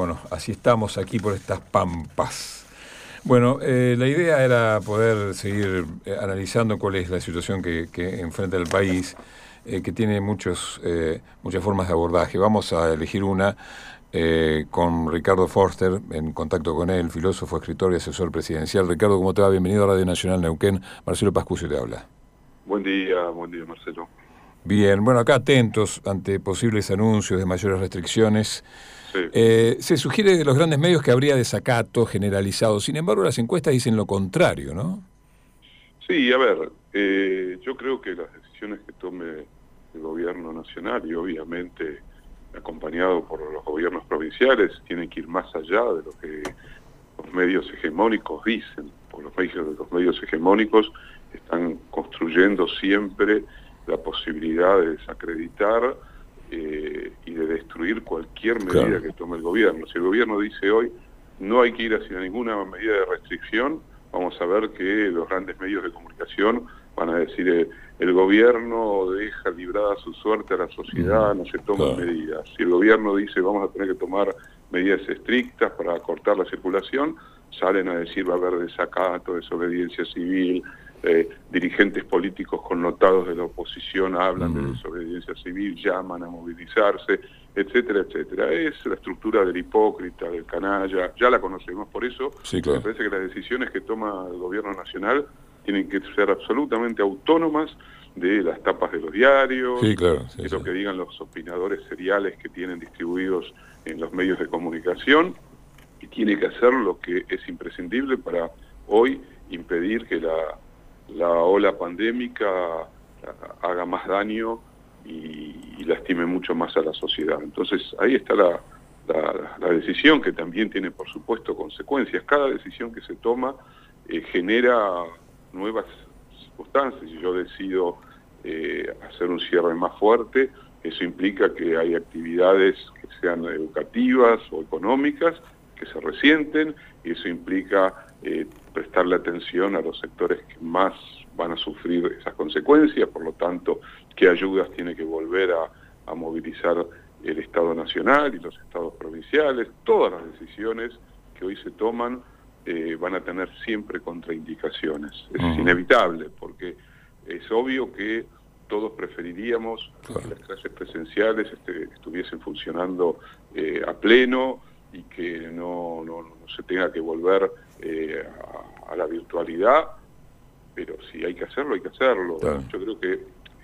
Bueno, así estamos aquí por estas pampas. Bueno, eh, la idea era poder seguir eh, analizando cuál es la situación que, enfrenta el país, eh, que tiene muchos, muchas formas de abordaje. Vamos a elegir una con Ricardo Forster, en contacto con él, filósofo, escritor y asesor presidencial. Ricardo, ¿cómo te va? Bienvenido a Radio Nacional Neuquén. Marcelo Pascucio te habla. Buen día, buen día, Marcelo. Bien, bueno, acá atentos ante posibles anuncios de mayores restricciones. Eh, se sugiere de los grandes medios que habría desacato generalizado, sin embargo las encuestas dicen lo contrario, ¿no? Sí, a ver, eh, yo creo que las decisiones que tome el gobierno nacional y obviamente acompañado por los gobiernos provinciales tienen que ir más allá de lo que los medios hegemónicos dicen, por los medios, los medios hegemónicos están construyendo siempre la posibilidad de desacreditar eh, y de destruir cualquier medida que tome el gobierno. Si el gobierno dice hoy no hay que ir hacia ninguna medida de restricción, vamos a ver que los grandes medios de comunicación van a decir eh, el gobierno deja librada su suerte a la sociedad, no se toman medidas. Si el gobierno dice vamos a tener que tomar medidas estrictas para cortar la circulación, salen a decir va a haber desacato, desobediencia civil, eh, dirigentes políticos connotados de la oposición hablan de desobediencia civil, llaman a movilizarse, etcétera, etcétera. Es la estructura del hipócrita, del canalla, ya la conocemos, por eso me parece que las decisiones que toma el gobierno nacional tienen que ser absolutamente autónomas de las tapas de los diarios, de lo que digan los opinadores seriales que tienen distribuidos en los medios de comunicación, y tiene que hacer lo que es imprescindible para hoy impedir que la la ola pandémica haga más daño y, lastime mucho más a la sociedad. Entonces ahí está la, decisión que también tiene por supuesto consecuencias. Cada decisión que se toma eh, genera nuevas circunstancias. Si yo decido eh, hacer un cierre más fuerte, eso implica que hay actividades que sean educativas o económicas que se resienten y eso implica eh, prestarle atención a los sectores que más van a sufrir esas consecuencias, por lo tanto, qué ayudas tiene que volver a, movilizar el Estado Nacional y los Estados provinciales, todas las decisiones que hoy se toman eh, van a tener siempre contraindicaciones. Es inevitable, porque es obvio que todos preferiríamos que las clases presenciales este, estuviesen funcionando eh, a pleno y que no, no, se tenga que volver eh, a, la virtualidad, pero si hay que hacerlo, hay que hacerlo. Yo creo que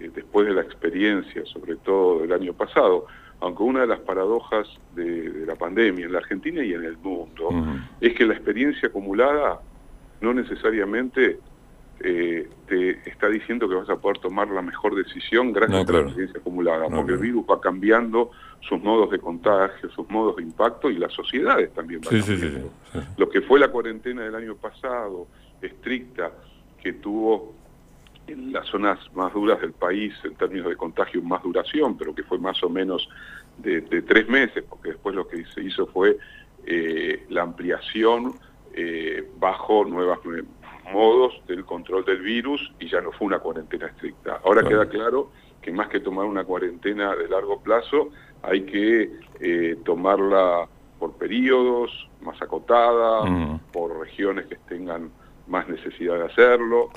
eh, después de la experiencia, sobre todo del año pasado, aunque una de las paradojas de, la pandemia en la Argentina y en el mundo es que la experiencia acumulada no necesariamente eh, te está diciendo que vas a poder tomar la mejor decisión gracias a la experiencia acumulada, porque el virus va cambiando sus modos de contagio, sus modos de impacto y las sociedades también van cambiando. Lo que fue la cuarentena del año pasado, estricta, que tuvo en las zonas más duras del país en términos de contagio más duración, pero que fue más o menos de, tres meses, porque después lo que se hizo fue eh, la ampliación eh, bajo nuevas modos del control del virus y ya no fue una cuarentena estricta. Ahora queda claro que más que tomar una cuarentena de largo plazo, hay que eh, tomarla por periodos, más acotada, mm. por regiones que tengan más necesidad de hacerlo,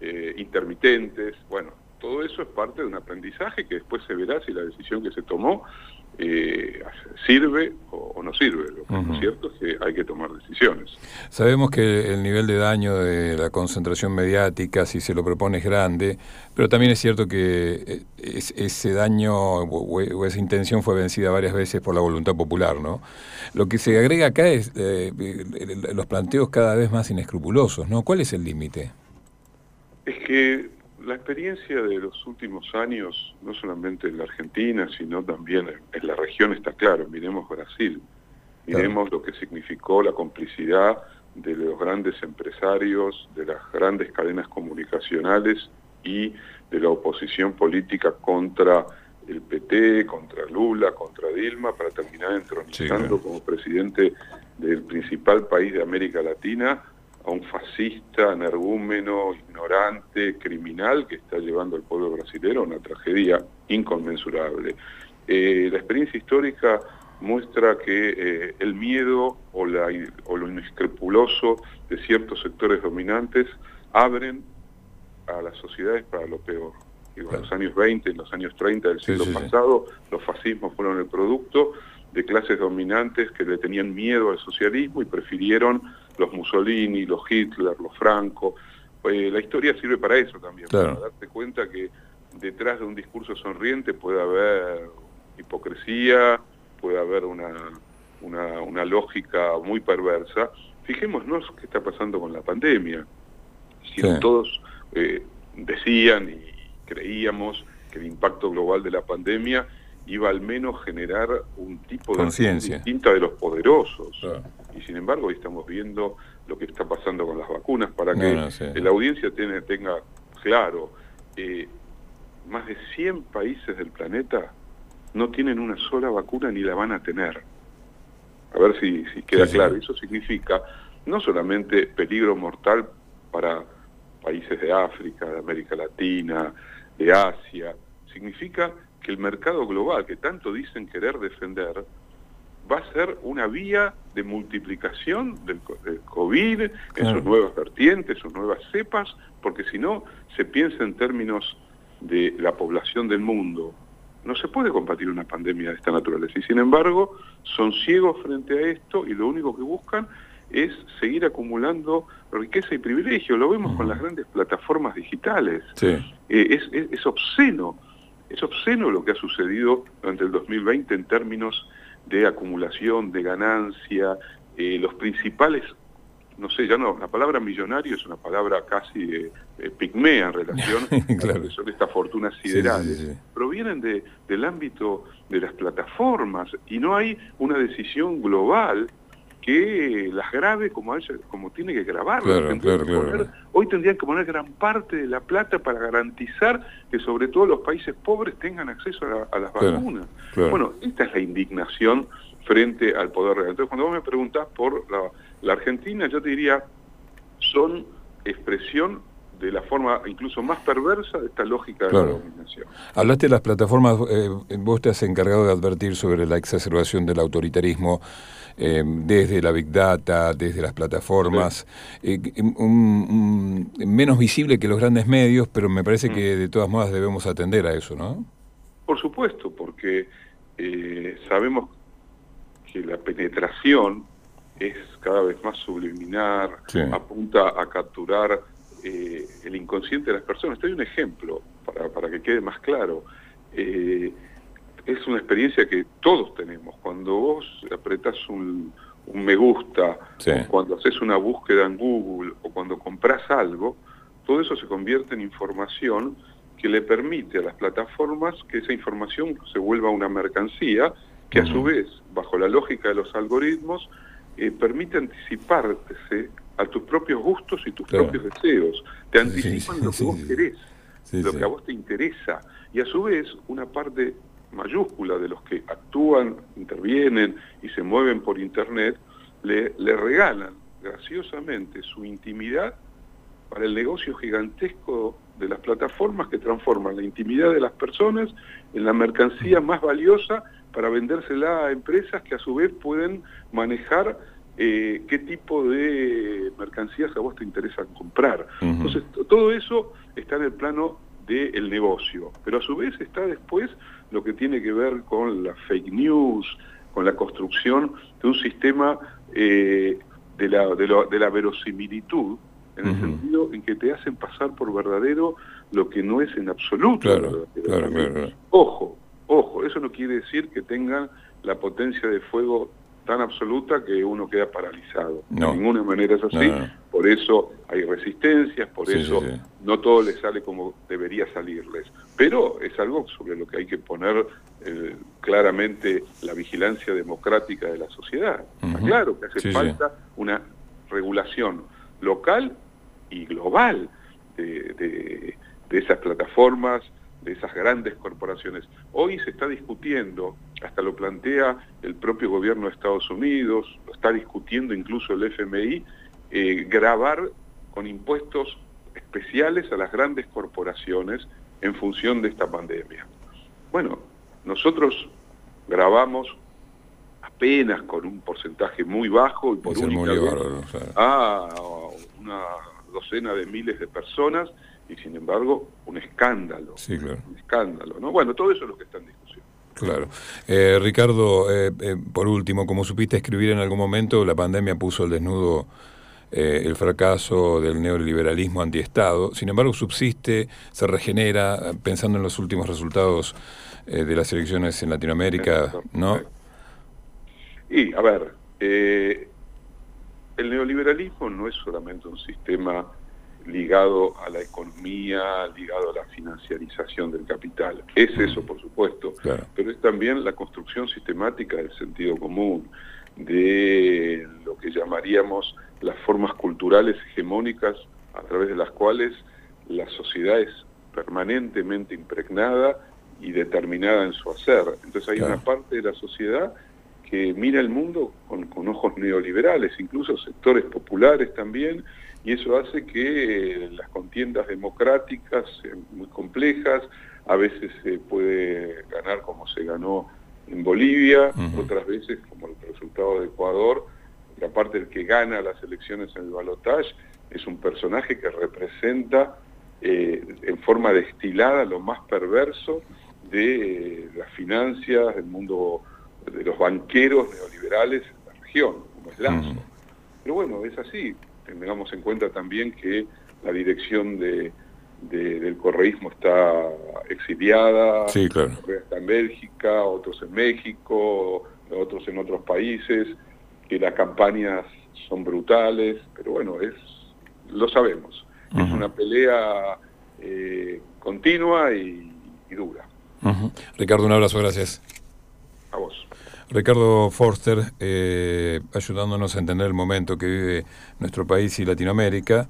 eh, intermitentes, bueno, todo eso es parte de un aprendizaje que después se verá si la decisión que se tomó eh, sirve o, no sirve. Lo, cierto es que hay que tomar decisiones. Sabemos que el nivel de daño de la concentración mediática, si se lo propone, es grande, pero también es cierto que eh, ese daño o, esa intención fue vencida varias veces por la voluntad popular. ¿no? Lo que se agrega acá es eh, los planteos cada vez más inescrupulosos. ¿no? ¿Cuál es el límite? Es que la experiencia de los últimos años, no solamente en la Argentina, sino también en, la región está claro. Miremos Brasil, miremos lo que significó la complicidad de los grandes empresarios, de las grandes cadenas comunicacionales y de la oposición política contra el PT, contra Lula, contra Dilma, para terminar entronizando como presidente del principal país de América Latina a un fascista, energúmeno, ignorante, criminal que está llevando al pueblo brasileño a una tragedia inconmensurable. Eh, la experiencia histórica muestra que eh, el miedo o, la, o lo inescrupuloso de ciertos sectores dominantes abren a las sociedades para lo peor. En los años 20, en los años 30 del siglo pasado, los fascismos fueron el producto de clases dominantes que le tenían miedo al socialismo y prefirieron los Mussolini, los Hitler, los Franco. Eh, la historia sirve para eso también, para darte cuenta que detrás de un discurso sonriente puede haber hipocresía, puede haber una, una, lógica muy perversa. Fijémonos qué está pasando con la pandemia. Si todos eh, decían y creíamos que el impacto global de la pandemia iba al menos generar un tipo de conciencia distinta de los poderosos. Y sin embargo, hoy estamos viendo lo que está pasando con las vacunas para que la audiencia tenga claro, eh, más de 100 países del planeta no tienen una sola vacuna ni la van a tener. A ver si, queda claro. Eso significa no solamente peligro mortal para países de África, de América Latina, de Asia, significa que el mercado global, que tanto dicen querer defender, va a ser una vía de multiplicación del, COVID en sus nuevas vertientes, sus nuevas cepas, porque si no, se piensa en términos de la población del mundo. No se puede combatir una pandemia de esta naturaleza y sin embargo son ciegos frente a esto y lo único que buscan es seguir acumulando riqueza y privilegio. Lo vemos con las grandes plataformas digitales. Eh, es, es, obsceno, es obsceno lo que ha sucedido durante el 2020 en términos de acumulación, de ganancia. Eh, los principales, no sé, ya no, la palabra millonario es una palabra casi de, pigmea en relación claro. a estas fortunas siderales. Provienen de, del ámbito de las plataformas y no hay una decisión global que las grabe como, como tiene que grabar. hoy tendrían que poner gran parte de la plata para garantizar que sobre todo los países pobres tengan acceso a, las vacunas. Bueno, esta es la indignación frente al poder real. Entonces, cuando vos me preguntás por la, la Argentina, yo te diría, son expresión de la forma incluso más perversa de esta lógica de la dominación. Hablaste de las plataformas, eh, vos te has encargado de advertir sobre la exacerbación del autoritarismo eh, desde la Big Data, desde las plataformas, eh, menos visible que los grandes medios, pero me parece mm. que de todas maneras debemos atender a eso, ¿no? Por supuesto, porque sabemos que la penetración es cada vez más subliminar, apunta a capturar eh, el inconsciente de las personas. Te doy un ejemplo para, para que quede más claro. Eh, es una experiencia que todos tenemos. Cuando vos apretás un, me gusta, cuando haces una búsqueda en Google, o cuando compras algo, todo eso se convierte en información que le permite a las plataformas que esa información se vuelva una mercancía que a su vez, bajo la lógica de los algoritmos, eh, permite anticiparse a tus propios gustos y tus propios deseos. Te anticipan lo que vos querés, lo que a vos te interesa. Y a su vez, una parte mayúscula de los que actúan, intervienen y se mueven por Internet, le, le regalan graciosamente su intimidad para el negocio gigantesco de las plataformas que transforman la intimidad de las personas en la mercancía más valiosa para vendérsela a empresas que a su vez pueden manejar eh, qué tipo de mercancías a vos te interesa comprar. Entonces, todo eso está en el plano del negocio, pero a su vez está después lo que tiene que ver con la fake news, con la construcción de un sistema eh, de, la, de, la verosimilitud, en el sentido en que te hacen pasar por verdadero lo que no es en absoluto. Ojo, ojo, eso no quiere decir que tengan la potencia de fuego tan absoluta que uno queda paralizado. De ninguna manera es así. Por eso hay resistencias, por eso no todo les sale como debería salirles. Pero es algo sobre lo que hay que poner eh, claramente la vigilancia democrática de la sociedad. claro que hace falta una regulación local y global de esas plataformas, de esas grandes corporaciones. Hoy se está discutiendo, hasta lo plantea el propio gobierno de Estados Unidos, lo está discutiendo incluso el FMI, eh, grabar con impuestos especiales a las grandes corporaciones en función de esta pandemia. Bueno, nosotros grabamos apenas con un porcentaje muy bajo y por única a una docena de miles de personas y sin embargo un escándalo. Sí, claro. Un escándalo, ¿no? Bueno, todo eso es lo que está en discusión. Claro. Eh, Ricardo, eh, eh, por último, como supiste escribir en algún momento, la pandemia puso al desnudo el fracaso del neoliberalismo antiestado. Sin embargo, subsiste, se regenera, pensando en los últimos resultados de las elecciones en Latinoamérica, ¿no? Y, a ver, el neoliberalismo no es solamente un sistema ligado a la economía, ligado a la financiarización del capital. Es eso, por supuesto, pero es también la construcción sistemática del sentido común, de lo que llamaríamos las formas culturales hegemónicas a través de las cuales la sociedad es permanentemente impregnada y determinada en su hacer. Entonces hay una parte de la sociedad que mira el mundo con, con ojos neoliberales, incluso sectores populares también, y eso hace que las contiendas democráticas muy complejas, a veces se puede ganar como se ganó en Bolivia, otras veces como el resultado de Ecuador, y aparte el que gana las elecciones en el balotaje es un personaje que representa eh, en forma destilada lo más perverso de las finanzas, del mundo de los banqueros neoliberales en la región, como es Lazo. Pero bueno, es así, tengamos en cuenta también que la dirección de, del correísmo está exiliada, sí, claro. está en Bélgica, otros en México, otros en otros países, que las campañas son brutales, pero bueno, es lo sabemos. Es una pelea eh, continua y, dura. Ricardo, un abrazo, gracias. A vos. Ricardo Forster, eh, ayudándonos a entender el momento que vive nuestro país y Latinoamérica.